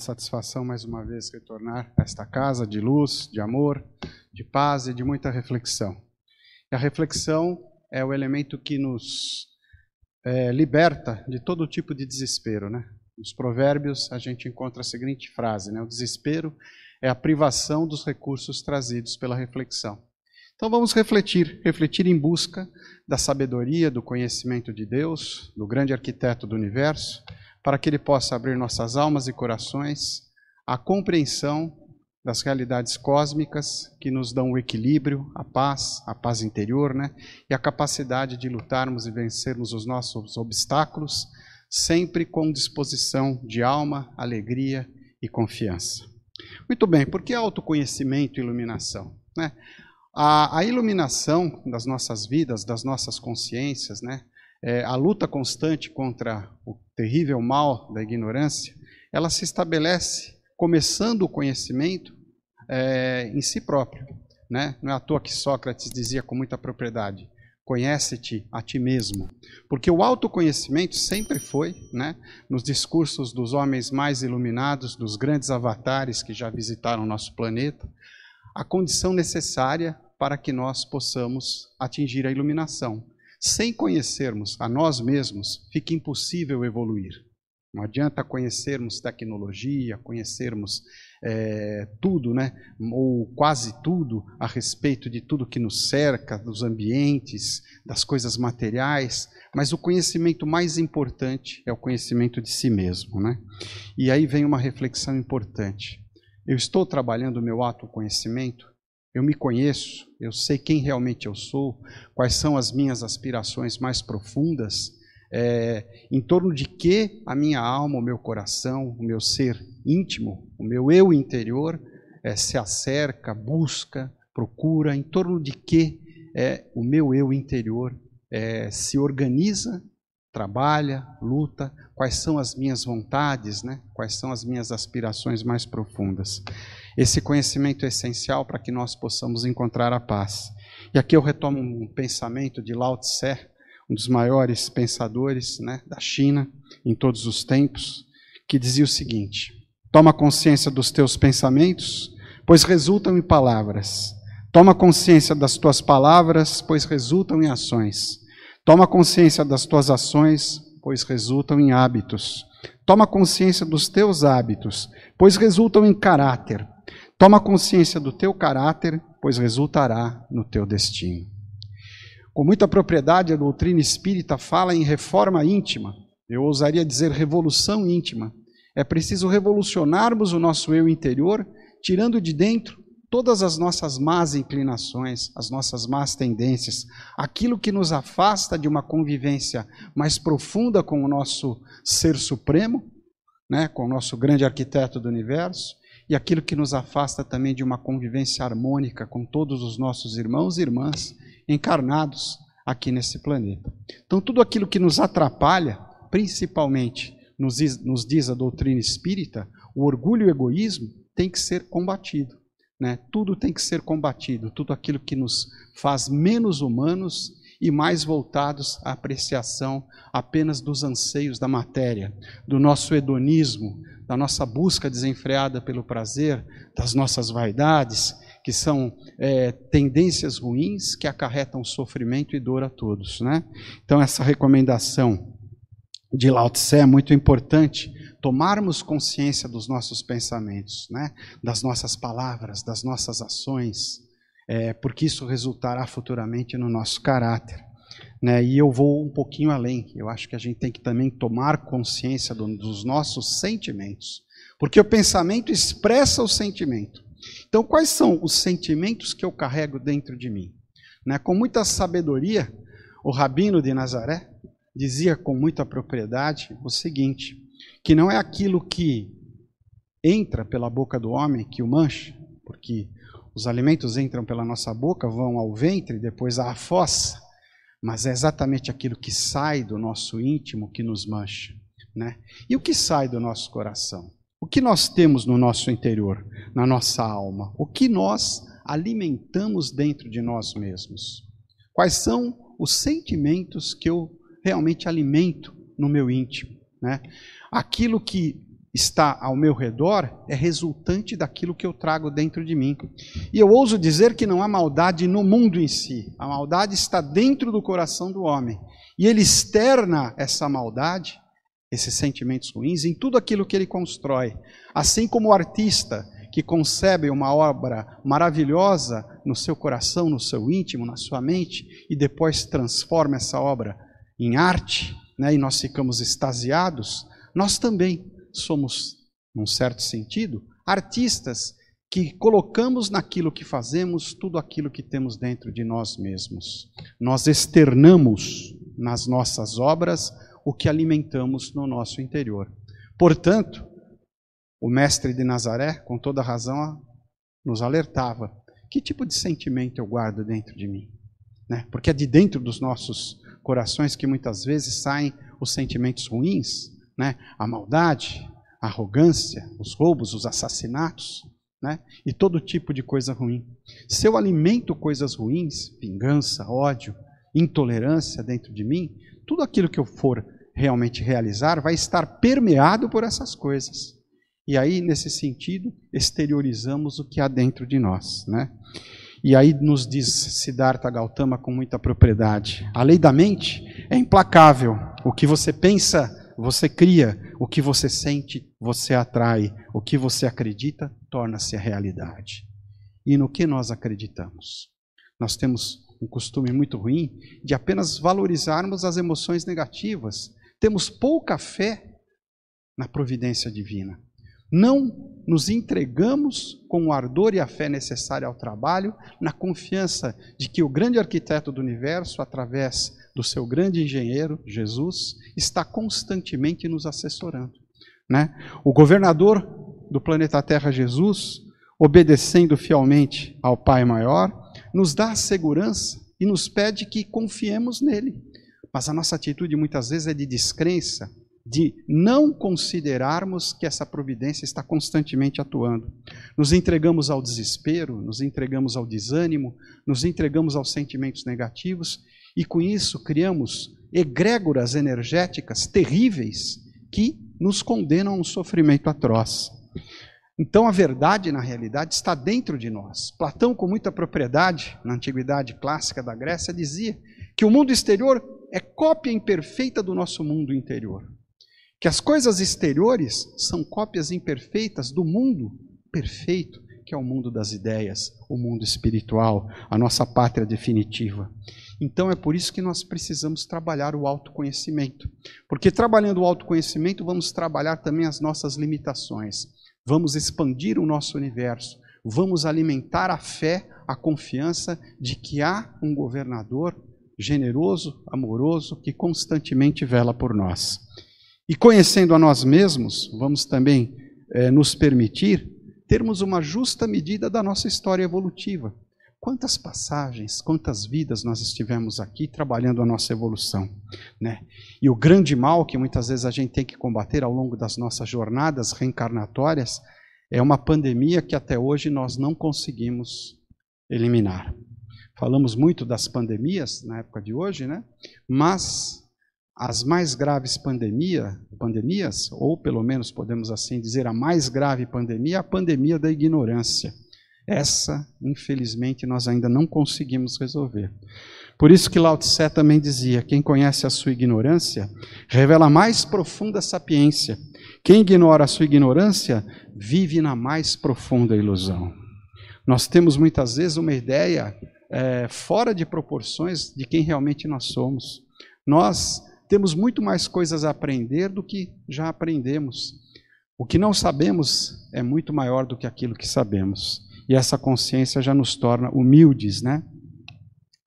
satisfação mais uma vez retornar a esta casa de luz, de amor, de paz e de muita reflexão. E a reflexão é o elemento que nos é, liberta de todo tipo de desespero, né? Nos provérbios a gente encontra a seguinte frase, né? O desespero é a privação dos recursos trazidos pela reflexão. Então vamos refletir, refletir em busca da sabedoria, do conhecimento de Deus, do grande arquiteto do universo, para que ele possa abrir nossas almas e corações à compreensão das realidades cósmicas que nos dão o equilíbrio, a paz, a paz interior, né? E a capacidade de lutarmos e vencermos os nossos obstáculos, sempre com disposição de alma, alegria e confiança. Muito bem, por que autoconhecimento e iluminação? Né? A, a, iluminação das nossas vidas, das nossas consciências, né? É, a luta constante contra o terrível mal da ignorância, ela se estabelece começando o conhecimento é, em si próprio. Né? Não é à toa que Sócrates dizia com muita propriedade: conhece-te a ti mesmo. Porque o autoconhecimento sempre foi, né, nos discursos dos homens mais iluminados, dos grandes avatares que já visitaram nosso planeta, a condição necessária para que nós possamos atingir a iluminação. Sem conhecermos a nós mesmos, fica impossível evoluir. Não adianta conhecermos tecnologia, conhecermos é, tudo, né? ou quase tudo, a respeito de tudo que nos cerca, dos ambientes, das coisas materiais, mas o conhecimento mais importante é o conhecimento de si mesmo. Né? E aí vem uma reflexão importante. Eu estou trabalhando o meu autoconhecimento? Eu me conheço, eu sei quem realmente eu sou, quais são as minhas aspirações mais profundas, é, em torno de que a minha alma, o meu coração, o meu ser íntimo, o meu eu interior é, se acerca, busca, procura, em torno de que é, o meu eu interior é, se organiza, trabalha, luta, quais são as minhas vontades, né? quais são as minhas aspirações mais profundas. Esse conhecimento é essencial para que nós possamos encontrar a paz. E aqui eu retomo um pensamento de Lao Tse, um dos maiores pensadores né, da China em todos os tempos, que dizia o seguinte: Toma consciência dos teus pensamentos, pois resultam em palavras. Toma consciência das tuas palavras, pois resultam em ações. Toma consciência das tuas ações, pois resultam em hábitos. Toma consciência dos teus hábitos, pois resultam em caráter. Toma consciência do teu caráter, pois resultará no teu destino. Com muita propriedade, a doutrina espírita fala em reforma íntima. Eu ousaria dizer revolução íntima. É preciso revolucionarmos o nosso eu interior, tirando de dentro todas as nossas más inclinações, as nossas más tendências, aquilo que nos afasta de uma convivência mais profunda com o nosso ser supremo, né, com o nosso grande arquiteto do universo, e aquilo que nos afasta também de uma convivência harmônica com todos os nossos irmãos e irmãs encarnados aqui nesse planeta. Então, tudo aquilo que nos atrapalha, principalmente, nos, nos diz a doutrina espírita, o orgulho e o egoísmo tem que ser combatido. Né? Tudo tem que ser combatido, tudo aquilo que nos faz menos humanos e mais voltados à apreciação apenas dos anseios da matéria, do nosso hedonismo, da nossa busca desenfreada pelo prazer, das nossas vaidades que são é, tendências ruins que acarretam sofrimento e dor a todos. Né? Então, essa recomendação de Lao Tse é muito importante, tomarmos consciência dos nossos pensamentos, né? das nossas palavras, das nossas ações, é, porque isso resultará futuramente no nosso caráter. Né? E eu vou um pouquinho além, eu acho que a gente tem que também tomar consciência do, dos nossos sentimentos, porque o pensamento expressa o sentimento. Então, quais são os sentimentos que eu carrego dentro de mim? Né? Com muita sabedoria, o rabino de Nazaré dizia com muita propriedade o seguinte: que não é aquilo que entra pela boca do homem que o mancha, porque os alimentos entram pela nossa boca, vão ao ventre, depois à fossa, mas é exatamente aquilo que sai do nosso íntimo que nos mancha. Né? E o que sai do nosso coração? O que nós temos no nosso interior, na nossa alma? O que nós alimentamos dentro de nós mesmos? Quais são os sentimentos que eu realmente alimento no meu íntimo? Né? Aquilo que está ao meu redor é resultante daquilo que eu trago dentro de mim. E eu ouso dizer que não há maldade no mundo em si. A maldade está dentro do coração do homem. E ele externa essa maldade, esses sentimentos ruins, em tudo aquilo que ele constrói. Assim como o artista que concebe uma obra maravilhosa no seu coração, no seu íntimo, na sua mente, e depois transforma essa obra em arte, né, e nós ficamos extasiados, nós também somos, num certo sentido, artistas que colocamos naquilo que fazemos tudo aquilo que temos dentro de nós mesmos. Nós externamos nas nossas obras o que alimentamos no nosso interior. Portanto, o mestre de Nazaré, com toda razão, nos alertava: que tipo de sentimento eu guardo dentro de mim? Né? Porque é de dentro dos nossos corações que muitas vezes saem os sentimentos ruins, né? a maldade, a arrogância, os roubos, os assassinatos, né? e todo tipo de coisa ruim. Se eu alimento coisas ruins, vingança, ódio, intolerância dentro de mim, tudo aquilo que eu for realmente realizar vai estar permeado por essas coisas. E aí, nesse sentido, exteriorizamos o que há dentro de nós. Né? E aí nos diz Siddhartha Gautama com muita propriedade: a lei da mente é implacável. O que você pensa, você cria. O que você sente, você atrai. O que você acredita, torna-se a realidade. E no que nós acreditamos? Nós temos um costume muito ruim de apenas valorizarmos as emoções negativas. Temos pouca fé na providência divina não nos entregamos com o ardor e a fé necessária ao trabalho, na confiança de que o grande arquiteto do universo, através do seu grande engenheiro, Jesus, está constantemente nos assessorando. Né? O governador do planeta Terra, Jesus, obedecendo fielmente ao Pai Maior, nos dá a segurança e nos pede que confiemos nele. Mas a nossa atitude muitas vezes é de descrença, de não considerarmos que essa providência está constantemente atuando. Nos entregamos ao desespero, nos entregamos ao desânimo, nos entregamos aos sentimentos negativos e com isso criamos egrégoras energéticas terríveis que nos condenam a um sofrimento atroz. Então a verdade, na realidade, está dentro de nós. Platão, com muita propriedade, na antiguidade clássica da Grécia, dizia que o mundo exterior é cópia imperfeita do nosso mundo interior que as coisas exteriores são cópias imperfeitas do mundo perfeito, que é o mundo das ideias, o mundo espiritual, a nossa pátria definitiva. Então é por isso que nós precisamos trabalhar o autoconhecimento. Porque trabalhando o autoconhecimento, vamos trabalhar também as nossas limitações. Vamos expandir o nosso universo. Vamos alimentar a fé, a confiança de que há um governador generoso, amoroso, que constantemente vela por nós. E conhecendo a nós mesmos, vamos também é, nos permitir termos uma justa medida da nossa história evolutiva. Quantas passagens, quantas vidas nós estivemos aqui trabalhando a nossa evolução, né? E o grande mal que muitas vezes a gente tem que combater ao longo das nossas jornadas reencarnatórias é uma pandemia que até hoje nós não conseguimos eliminar. Falamos muito das pandemias na época de hoje, né? Mas as mais graves pandemia, pandemias, ou pelo menos podemos assim dizer, a mais grave pandemia, a pandemia da ignorância. Essa, infelizmente, nós ainda não conseguimos resolver. Por isso que Lao Tse também dizia: quem conhece a sua ignorância revela a mais profunda sapiência. Quem ignora a sua ignorância vive na mais profunda ilusão. Nós temos muitas vezes uma ideia é, fora de proporções de quem realmente nós somos. Nós temos muito mais coisas a aprender do que já aprendemos. O que não sabemos é muito maior do que aquilo que sabemos. E essa consciência já nos torna humildes, né?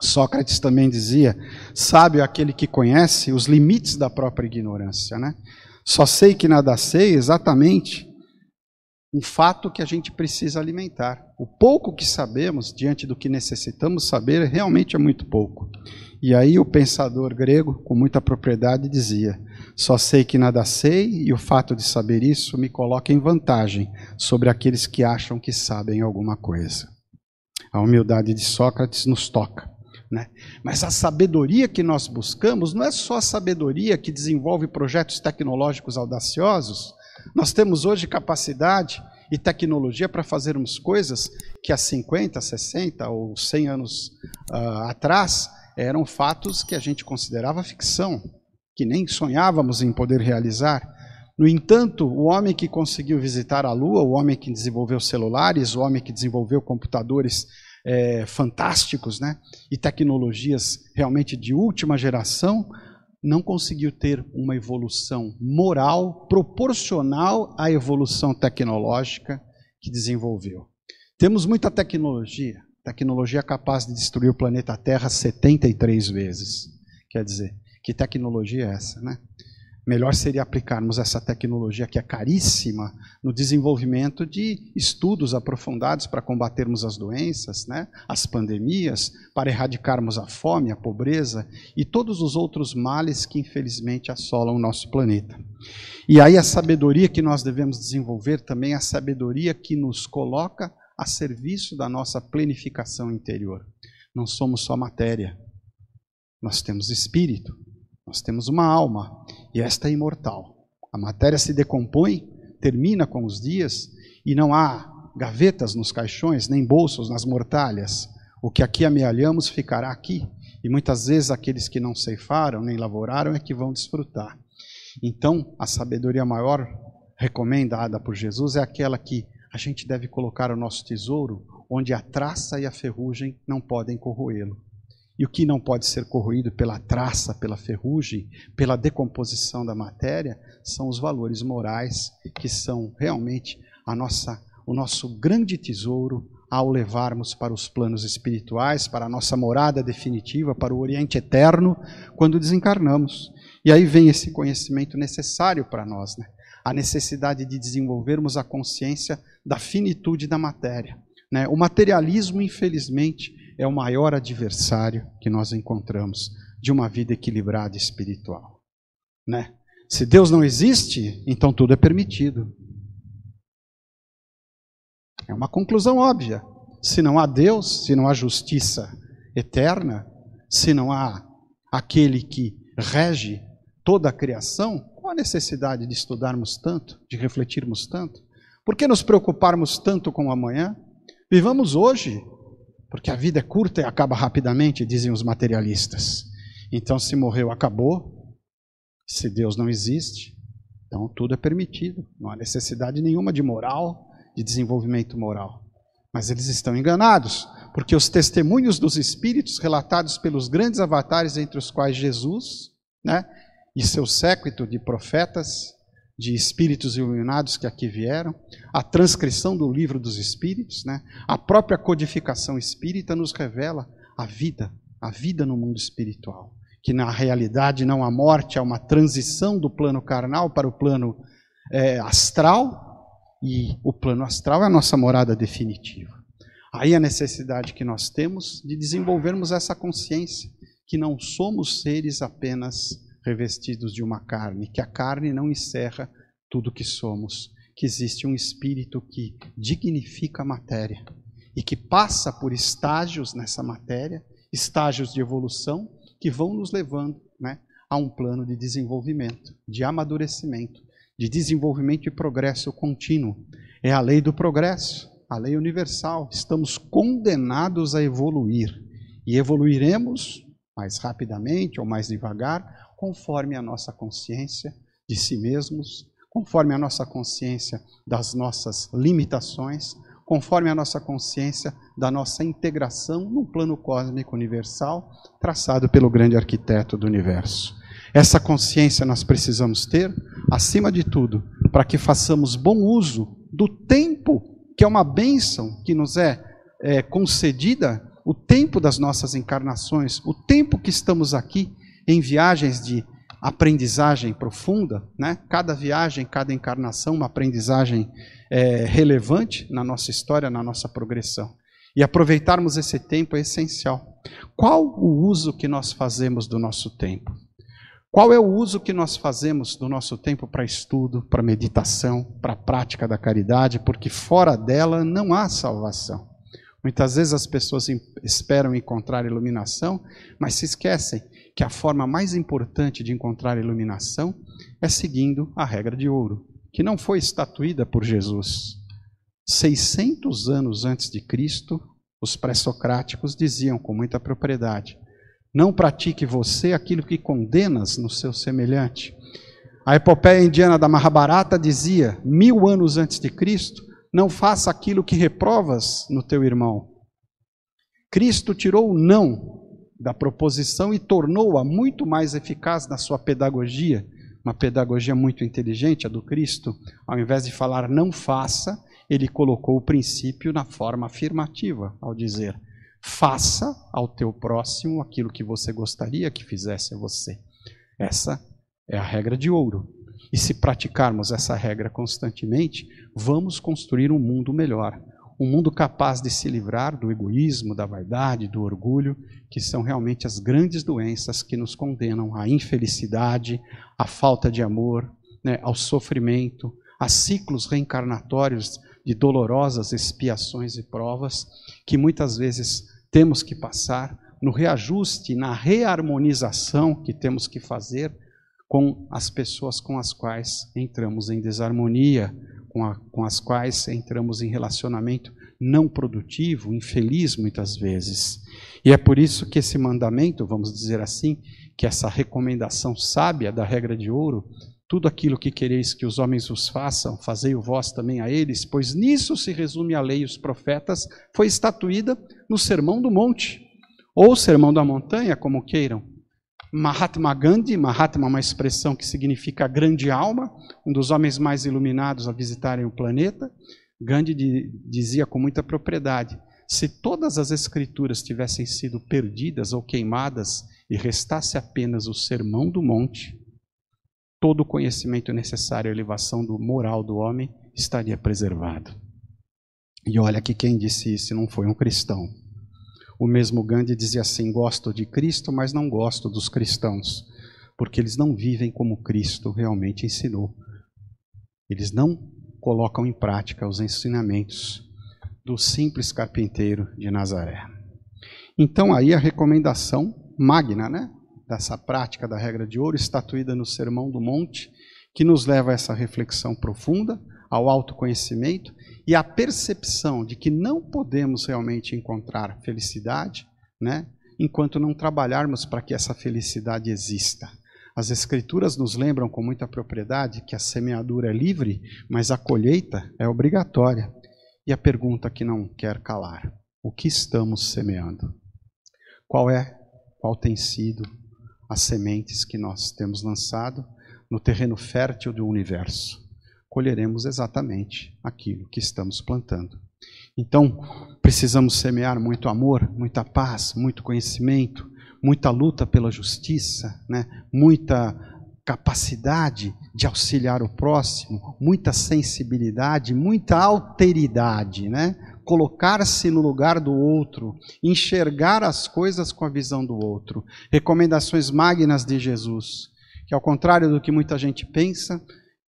Sócrates também dizia: sábio é aquele que conhece os limites da própria ignorância, né? Só sei que nada sei exatamente um fato que a gente precisa alimentar. O pouco que sabemos diante do que necessitamos saber realmente é muito pouco. E aí o pensador grego, com muita propriedade, dizia: Só sei que nada sei, e o fato de saber isso me coloca em vantagem sobre aqueles que acham que sabem alguma coisa. A humildade de Sócrates nos toca. Né? Mas a sabedoria que nós buscamos não é só a sabedoria que desenvolve projetos tecnológicos audaciosos, Nós temos hoje capacidade e tecnologia para fazermos coisas que há 50, 60 ou 100 anos uh, atrás eram fatos que a gente considerava ficção, que nem sonhávamos em poder realizar. No entanto, o homem que conseguiu visitar a Lua, o homem que desenvolveu celulares, o homem que desenvolveu computadores é, fantásticos né, e tecnologias realmente de última geração, não conseguiu ter uma evolução moral proporcional à evolução tecnológica que desenvolveu. Temos muita tecnologia, tecnologia capaz de destruir o planeta Terra 73 vezes. Quer dizer, que tecnologia é essa, né? Melhor seria aplicarmos essa tecnologia que é caríssima no desenvolvimento de estudos aprofundados para combatermos as doenças, né, as pandemias, para erradicarmos a fome, a pobreza e todos os outros males que infelizmente assolam o nosso planeta. E aí a sabedoria que nós devemos desenvolver também é a sabedoria que nos coloca a serviço da nossa plenificação interior. Não somos só matéria, nós temos espírito, nós temos uma alma e esta é imortal. A matéria se decompõe, termina com os dias e não há gavetas nos caixões, nem bolsos nas mortalhas. O que aqui amealhamos ficará aqui. E muitas vezes aqueles que não ceifaram nem lavoraram é que vão desfrutar. Então, a sabedoria maior recomendada por Jesus é aquela que a gente deve colocar o nosso tesouro onde a traça e a ferrugem não podem corroê-lo. E o que não pode ser corroído pela traça, pela ferrugem, pela decomposição da matéria, são os valores morais, que são realmente a nossa, o nosso grande tesouro ao levarmos para os planos espirituais, para a nossa morada definitiva, para o Oriente Eterno, quando desencarnamos. E aí vem esse conhecimento necessário para nós, né? a necessidade de desenvolvermos a consciência da finitude da matéria. Né? O materialismo, infelizmente, é o maior adversário que nós encontramos de uma vida equilibrada espiritual. Né? Se Deus não existe, então tudo é permitido. É uma conclusão óbvia. Se não há Deus, se não há justiça eterna, se não há aquele que rege toda a criação, qual a necessidade de estudarmos tanto, de refletirmos tanto? Por que nos preocuparmos tanto com o amanhã? Vivamos hoje, porque a vida é curta e acaba rapidamente, dizem os materialistas. Então, se morreu, acabou. Se Deus não existe, então tudo é permitido. Não há necessidade nenhuma de moral, de desenvolvimento moral. Mas eles estão enganados, porque os testemunhos dos espíritos relatados pelos grandes avatares, entre os quais Jesus, né, e seu séquito de profetas, de espíritos iluminados que aqui vieram, a transcrição do livro dos espíritos, né? a própria codificação espírita nos revela a vida, a vida no mundo espiritual. Que na realidade não há morte, há uma transição do plano carnal para o plano é, astral, e o plano astral é a nossa morada definitiva. Aí a necessidade que nós temos de desenvolvermos essa consciência, que não somos seres apenas revestidos de uma carne, que a carne não encerra tudo que somos, que existe um espírito que dignifica a matéria e que passa por estágios nessa matéria, estágios de evolução que vão nos levando né, a um plano de desenvolvimento, de amadurecimento, de desenvolvimento e progresso contínuo. É a lei do progresso, a lei universal. Estamos condenados a evoluir e evoluiremos mais rapidamente ou mais devagar, conforme a nossa consciência de si mesmos, conforme a nossa consciência das nossas limitações, conforme a nossa consciência da nossa integração no plano cósmico universal traçado pelo grande arquiteto do universo. Essa consciência nós precisamos ter, acima de tudo, para que façamos bom uso do tempo, que é uma bênção que nos é, é concedida, o tempo das nossas encarnações, o tempo que estamos aqui em viagens de aprendizagem profunda, né? cada viagem, cada encarnação, uma aprendizagem é, relevante na nossa história, na nossa progressão. E aproveitarmos esse tempo é essencial. Qual o uso que nós fazemos do nosso tempo? Qual é o uso que nós fazemos do nosso tempo para estudo, para meditação, para a prática da caridade? Porque fora dela não há salvação. Muitas vezes as pessoas esperam encontrar iluminação, mas se esquecem que a forma mais importante de encontrar iluminação é seguindo a regra de ouro, que não foi estatuída por Jesus. 600 anos antes de Cristo, os pré-socráticos diziam com muita propriedade: Não pratique você aquilo que condenas no seu semelhante. A epopeia indiana da Mahabharata dizia, mil anos antes de Cristo, não faça aquilo que reprovas no teu irmão. Cristo tirou o não da proposição e tornou-a muito mais eficaz na sua pedagogia, uma pedagogia muito inteligente, a do Cristo. Ao invés de falar não faça, ele colocou o princípio na forma afirmativa, ao dizer: faça ao teu próximo aquilo que você gostaria que fizesse a você. Essa é a regra de ouro. E se praticarmos essa regra constantemente, vamos construir um mundo melhor. Um mundo capaz de se livrar do egoísmo, da vaidade, do orgulho, que são realmente as grandes doenças que nos condenam à infelicidade, à falta de amor, né, ao sofrimento, a ciclos reencarnatórios de dolorosas expiações e provas que muitas vezes temos que passar no reajuste, na reharmonização que temos que fazer com as pessoas com as quais entramos em desarmonia, com, a, com as quais entramos em relacionamento não produtivo, infeliz muitas vezes. E é por isso que esse mandamento, vamos dizer assim, que essa recomendação sábia da regra de ouro, tudo aquilo que quereis que os homens vos façam, fazei o vós também a eles, pois nisso se resume a lei e os profetas, foi estatuída no Sermão do Monte, ou Sermão da Montanha, como queiram. Mahatma Gandhi, Mahatma é uma expressão que significa grande alma, um dos homens mais iluminados a visitarem o planeta. Gandhi dizia com muita propriedade: se todas as escrituras tivessem sido perdidas ou queimadas e restasse apenas o sermão do monte, todo o conhecimento necessário à elevação do moral do homem estaria preservado. E olha que quem disse isso não foi um cristão, o mesmo Gandhi dizia assim: gosto de Cristo, mas não gosto dos cristãos, porque eles não vivem como Cristo realmente ensinou. Eles não colocam em prática os ensinamentos do simples carpinteiro de Nazaré. Então aí a recomendação magna, né, dessa prática da regra de ouro estatuída no Sermão do Monte, que nos leva a essa reflexão profunda, ao autoconhecimento e a percepção de que não podemos realmente encontrar felicidade, né, enquanto não trabalharmos para que essa felicidade exista. As Escrituras nos lembram com muita propriedade que a semeadura é livre, mas a colheita é obrigatória. E a pergunta que não quer calar: o que estamos semeando? Qual é, qual tem sido as sementes que nós temos lançado no terreno fértil do universo? Colheremos exatamente aquilo que estamos plantando. Então, precisamos semear muito amor, muita paz, muito conhecimento, muita luta pela justiça, né? muita capacidade de auxiliar o próximo, muita sensibilidade, muita alteridade, né? colocar-se no lugar do outro, enxergar as coisas com a visão do outro. Recomendações magnas de Jesus, que ao contrário do que muita gente pensa,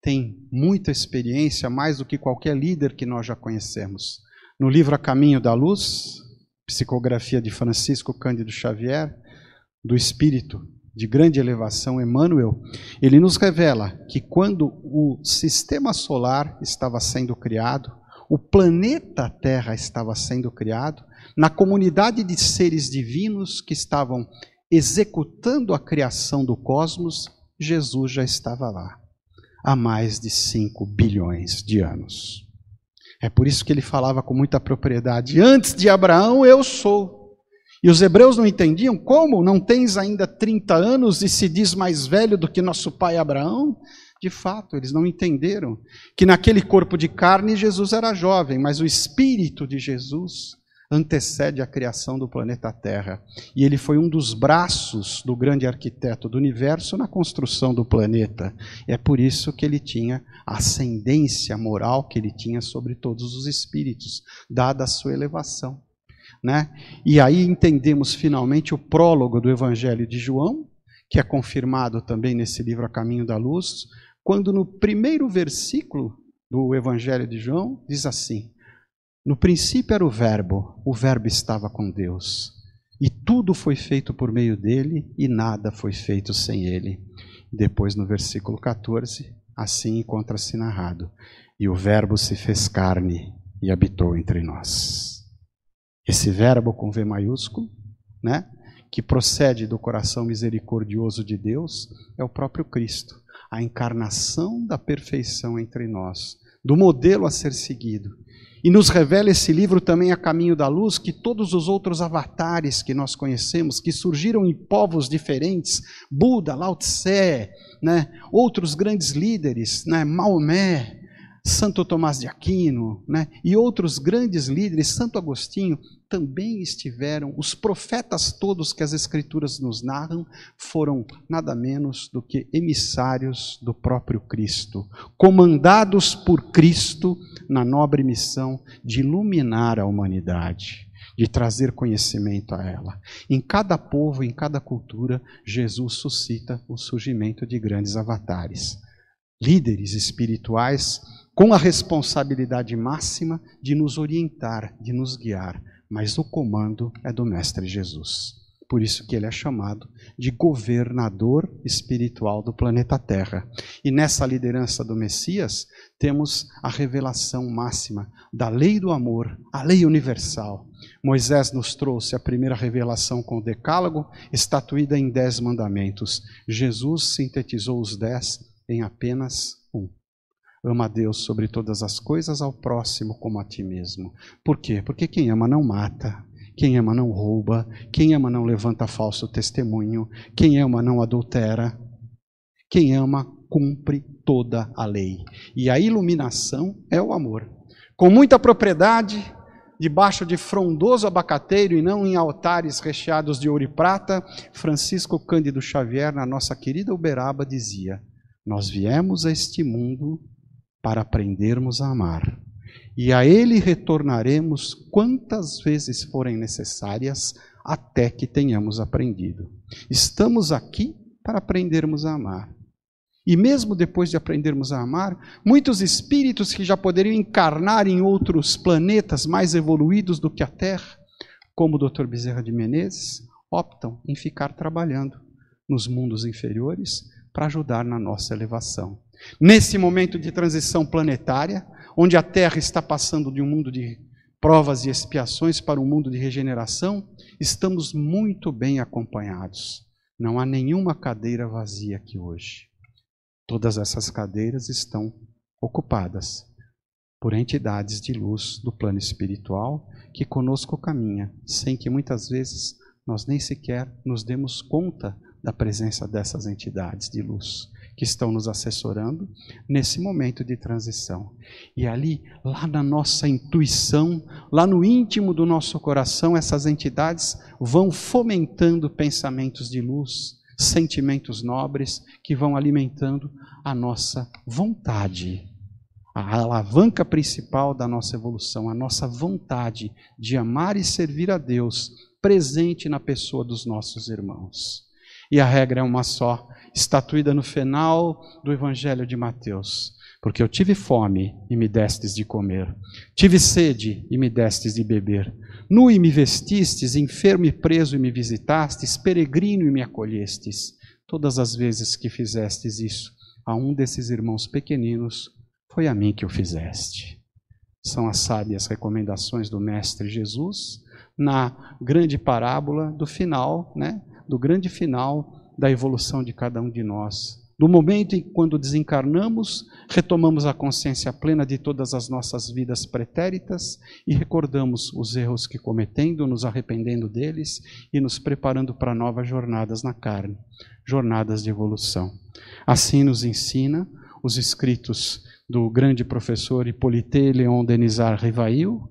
tem muita experiência, mais do que qualquer líder que nós já conhecemos. No livro A Caminho da Luz, psicografia de Francisco Cândido Xavier, do espírito de grande elevação Emmanuel, ele nos revela que quando o sistema solar estava sendo criado, o planeta Terra estava sendo criado, na comunidade de seres divinos que estavam executando a criação do cosmos, Jesus já estava lá há mais de 5 bilhões de anos. É por isso que ele falava com muita propriedade: Antes de Abraão, eu sou. E os hebreus não entendiam como? Não tens ainda 30 anos e se diz mais velho do que nosso pai Abraão? De fato, eles não entenderam que naquele corpo de carne Jesus era jovem, mas o espírito de Jesus antecede a criação do planeta Terra. E ele foi um dos braços do grande arquiteto do universo na construção do planeta. É por isso que ele tinha a ascendência moral que ele tinha sobre todos os espíritos, dada a sua elevação. Né? E aí entendemos finalmente o prólogo do Evangelho de João, que é confirmado também nesse livro A Caminho da Luz, quando no primeiro versículo do Evangelho de João diz assim: no princípio era o Verbo, o Verbo estava com Deus. E tudo foi feito por meio dele, e nada foi feito sem ele. Depois, no versículo 14, assim encontra-se narrado. E o Verbo se fez carne e habitou entre nós. Esse verbo com V maiúsculo, né? Que procede do coração misericordioso de Deus, é o próprio Cristo, a encarnação da perfeição entre nós, do modelo a ser seguido. E nos revela esse livro também a caminho da luz que todos os outros avatares que nós conhecemos, que surgiram em povos diferentes, Buda, Lao Tse, né, outros grandes líderes, né, Maomé, Santo Tomás de Aquino, né, e outros grandes líderes, Santo Agostinho, também estiveram, os profetas todos que as Escrituras nos narram, foram nada menos do que emissários do próprio Cristo, comandados por Cristo na nobre missão de iluminar a humanidade, de trazer conhecimento a ela. Em cada povo, em cada cultura, Jesus suscita o surgimento de grandes avatares, líderes espirituais com a responsabilidade máxima de nos orientar, de nos guiar, mas o comando é do Mestre Jesus. Por isso que ele é chamado de governador espiritual do planeta Terra. E nessa liderança do Messias, temos a revelação máxima da lei do amor, a lei universal. Moisés nos trouxe a primeira revelação com o Decálogo, estatuída em dez mandamentos. Jesus sintetizou os dez em apenas. Ama a Deus sobre todas as coisas, ao próximo como a ti mesmo. Por quê? Porque quem ama não mata, quem ama não rouba, quem ama não levanta falso testemunho, quem ama não adultera, quem ama cumpre toda a lei. E a iluminação é o amor. Com muita propriedade, debaixo de frondoso abacateiro e não em altares recheados de ouro e prata, Francisco Cândido Xavier, na nossa querida Uberaba, dizia: Nós viemos a este mundo para aprendermos a amar. E a Ele retornaremos quantas vezes forem necessárias até que tenhamos aprendido. Estamos aqui para aprendermos a amar. E mesmo depois de aprendermos a amar, muitos espíritos que já poderiam encarnar em outros planetas mais evoluídos do que a Terra, como o Dr. Bezerra de Menezes, optam em ficar trabalhando nos mundos inferiores para ajudar na nossa elevação. Nesse momento de transição planetária, onde a Terra está passando de um mundo de provas e expiações para um mundo de regeneração, estamos muito bem acompanhados. Não há nenhuma cadeira vazia aqui hoje. Todas essas cadeiras estão ocupadas por entidades de luz do plano espiritual que conosco caminha, sem que muitas vezes nós nem sequer nos demos conta da presença dessas entidades de luz que estão nos assessorando nesse momento de transição. E ali, lá na nossa intuição, lá no íntimo do nosso coração, essas entidades vão fomentando pensamentos de luz, sentimentos nobres que vão alimentando a nossa vontade. A alavanca principal da nossa evolução, a nossa vontade de amar e servir a Deus, presente na pessoa dos nossos irmãos. E a regra é uma só: estatuída no final do Evangelho de Mateus. Porque eu tive fome e me destes de comer, tive sede e me destes de beber, nu e me vestistes, enfermo e preso e me visitastes, peregrino e me acolhestes. Todas as vezes que fizestes isso a um desses irmãos pequeninos, foi a mim que o fizeste. São as sábias recomendações do Mestre Jesus na grande parábola do final, né? Do grande final da evolução de cada um de nós. Do momento em que, quando desencarnamos, retomamos a consciência plena de todas as nossas vidas pretéritas e recordamos os erros que cometendo, nos arrependendo deles e nos preparando para novas jornadas na carne, jornadas de evolução. Assim nos ensina os escritos do grande professor Hippolyte Léon Denisard Rivail,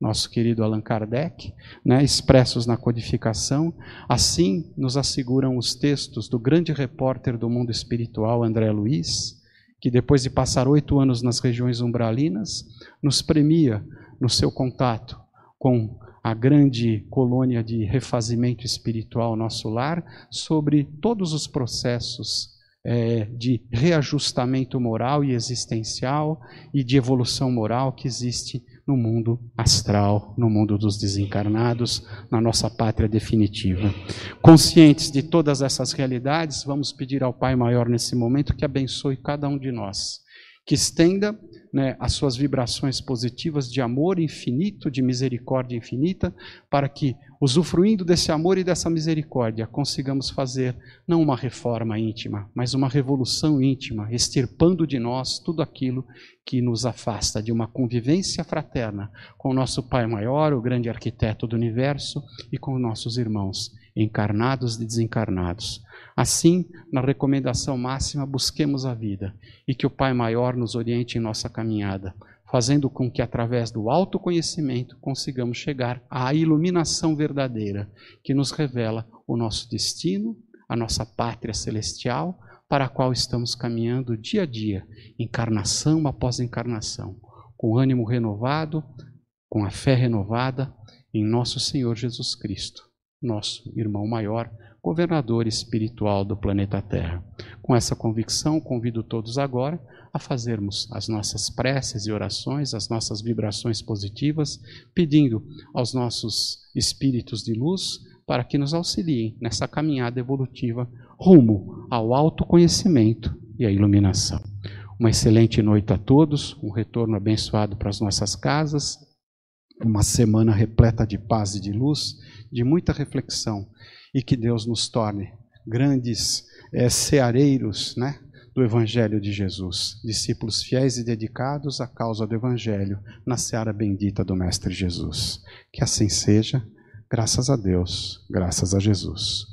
nosso querido Allan Kardec, né, expressos na codificação. Assim nos asseguram os textos do grande repórter do mundo espiritual, André Luiz, que depois de passar oito anos nas regiões umbralinas, nos premia no seu contato com a grande colônia de refazimento espiritual, nosso lar, sobre todos os processos é, de reajustamento moral e existencial e de evolução moral que existe no mundo astral, no mundo dos desencarnados, na nossa pátria definitiva. Conscientes de todas essas realidades, vamos pedir ao Pai Maior nesse momento que abençoe cada um de nós, que estenda né, as suas vibrações positivas de amor infinito, de misericórdia infinita, para que, usufruindo desse amor e dessa misericórdia, consigamos fazer não uma reforma íntima, mas uma revolução íntima, extirpando de nós tudo aquilo que nos afasta de uma convivência fraterna com o nosso Pai Maior, o grande arquiteto do universo, e com nossos irmãos, encarnados e desencarnados. Assim, na recomendação máxima, busquemos a vida e que o Pai Maior nos oriente em nossa caminhada, fazendo com que, através do autoconhecimento, consigamos chegar à iluminação verdadeira que nos revela o nosso destino, a nossa pátria celestial, para a qual estamos caminhando dia a dia, encarnação após encarnação, com ânimo renovado, com a fé renovada em nosso Senhor Jesus Cristo, nosso irmão maior governador espiritual do planeta Terra. Com essa convicção, convido todos agora a fazermos as nossas preces e orações, as nossas vibrações positivas, pedindo aos nossos espíritos de luz para que nos auxiliem nessa caminhada evolutiva rumo ao autoconhecimento e à iluminação. Uma excelente noite a todos, um retorno abençoado para as nossas casas, uma semana repleta de paz e de luz, de muita reflexão e que Deus nos torne grandes é, ceareiros né, do Evangelho de Jesus, discípulos fiéis e dedicados à causa do Evangelho na seara bendita do Mestre Jesus. Que assim seja, graças a Deus, graças a Jesus.